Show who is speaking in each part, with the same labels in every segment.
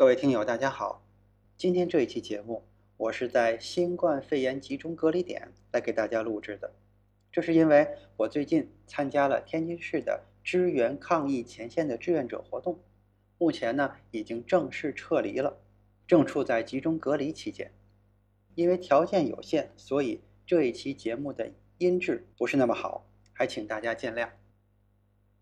Speaker 1: 各位听友，大家好。今天这一期节目，我是在新冠肺炎集中隔离点来给大家录制的。这是因为我最近参加了天津市的支援抗疫前线的志愿者活动，目前呢已经正式撤离了，正处在集中隔离期间。因为条件有限，所以这一期节目的音质不是那么好，还请大家见谅。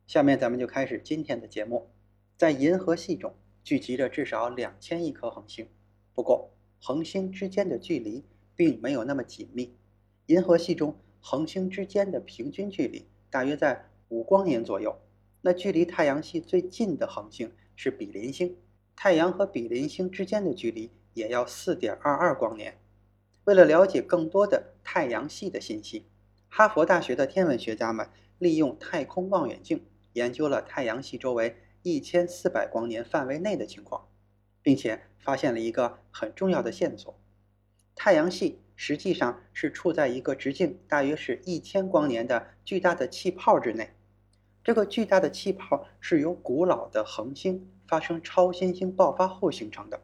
Speaker 1: 下面咱们就开始今天的节目，在银河系中。聚集着至少两千亿颗恒星，不过恒星之间的距离并没有那么紧密。银河系中恒星之间的平均距离大约在五光年左右。那距离太阳系最近的恒星是比邻星，太阳和比邻星之间的距离也要四点二二光年。为了了解更多的太阳系的信息，哈佛大学的天文学家们利用太空望远镜研究了太阳系周围。一千四百光年范围内的情况，并且发现了一个很重要的线索：太阳系实际上是处在一个直径大约是一千光年的巨大的气泡之内。这个巨大的气泡是由古老的恒星发生超新星爆发后形成的，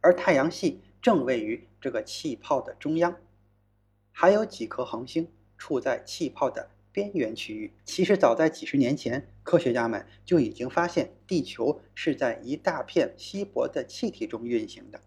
Speaker 1: 而太阳系正位于这个气泡的中央，还有几颗恒星处在气泡的。边缘区域其实早在几十年前，科学家们就已经发现地球是在一大片稀薄的气体中运行的。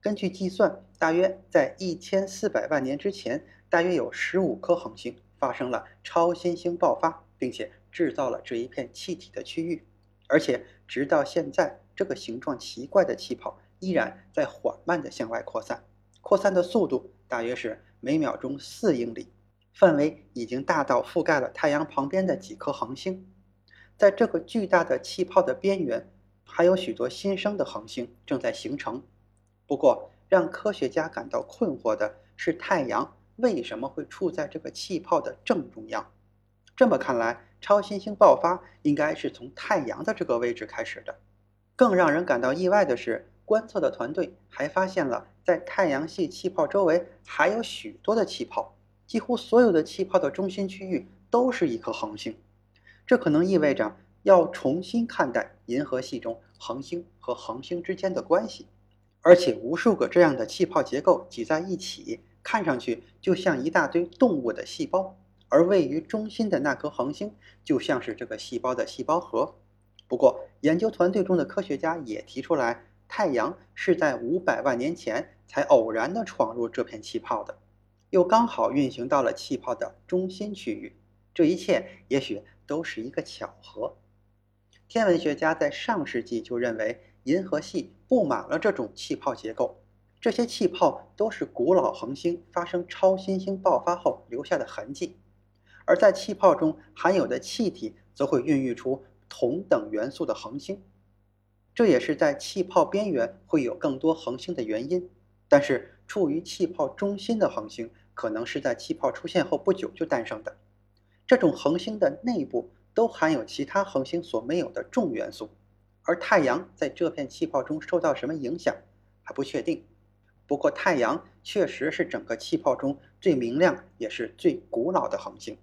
Speaker 1: 根据计算，大约在一千四百万年之前，大约有十五颗恒星发生了超新星爆发，并且制造了这一片气体的区域。而且直到现在，这个形状奇怪的气泡依然在缓慢地向外扩散，扩散的速度大约是每秒钟四英里。范围已经大到覆盖了太阳旁边的几颗恒星，在这个巨大的气泡的边缘，还有许多新生的恒星正在形成。不过，让科学家感到困惑的是，太阳为什么会处在这个气泡的正中央？这么看来，超新星爆发应该是从太阳的这个位置开始的。更让人感到意外的是，观测的团队还发现了在太阳系气泡周围还有许多的气泡。几乎所有的气泡的中心区域都是一颗恒星，这可能意味着要重新看待银河系中恒星和恒星之间的关系。而且，无数个这样的气泡结构挤在一起，看上去就像一大堆动物的细胞，而位于中心的那颗恒星就像是这个细胞的细胞核。不过，研究团队中的科学家也提出来，太阳是在五百万年前才偶然地闯入这片气泡的。又刚好运行到了气泡的中心区域，这一切也许都是一个巧合。天文学家在上世纪就认为，银河系布满了这种气泡结构，这些气泡都是古老恒星发生超新星爆发后留下的痕迹，而在气泡中含有的气体则会孕育出同等元素的恒星，这也是在气泡边缘会有更多恒星的原因。但是，处于气泡中心的恒星。可能是在气泡出现后不久就诞生的。这种恒星的内部都含有其他恒星所没有的重元素，而太阳在这片气泡中受到什么影响还不确定。不过，太阳确实是整个气泡中最明亮也是最古老的恒星。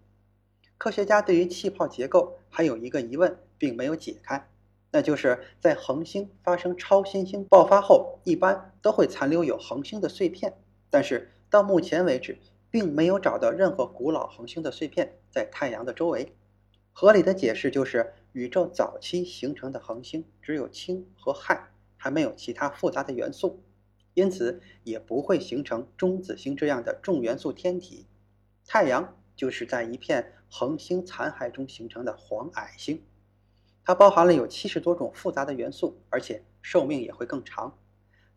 Speaker 1: 科学家对于气泡结构还有一个疑问并没有解开，那就是在恒星发生超新星爆发后，一般都会残留有恒星的碎片，但是。到目前为止，并没有找到任何古老恒星的碎片在太阳的周围。合理的解释就是，宇宙早期形成的恒星只有氢和氦，还没有其他复杂的元素，因此也不会形成中子星这样的重元素天体。太阳就是在一片恒星残骸中形成的黄矮星，它包含了有七十多种复杂的元素而且寿命也会更长。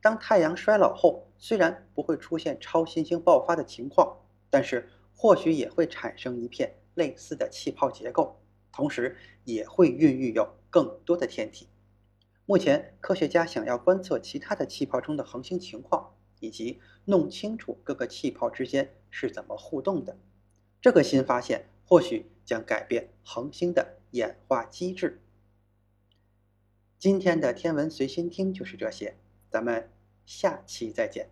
Speaker 1: 当太阳衰老后虽然不会出现超新星爆发的情况但是或许也会产生一片类似的气泡结构同时也会孕育有更多的天体。目前科学家想要观测其他的气泡中的恒星情况以及弄清楚各个气泡之间是怎么互动的。这个新发现或许将改变恒星的演化机制今天的天文随心听就是这些咱们下期再见。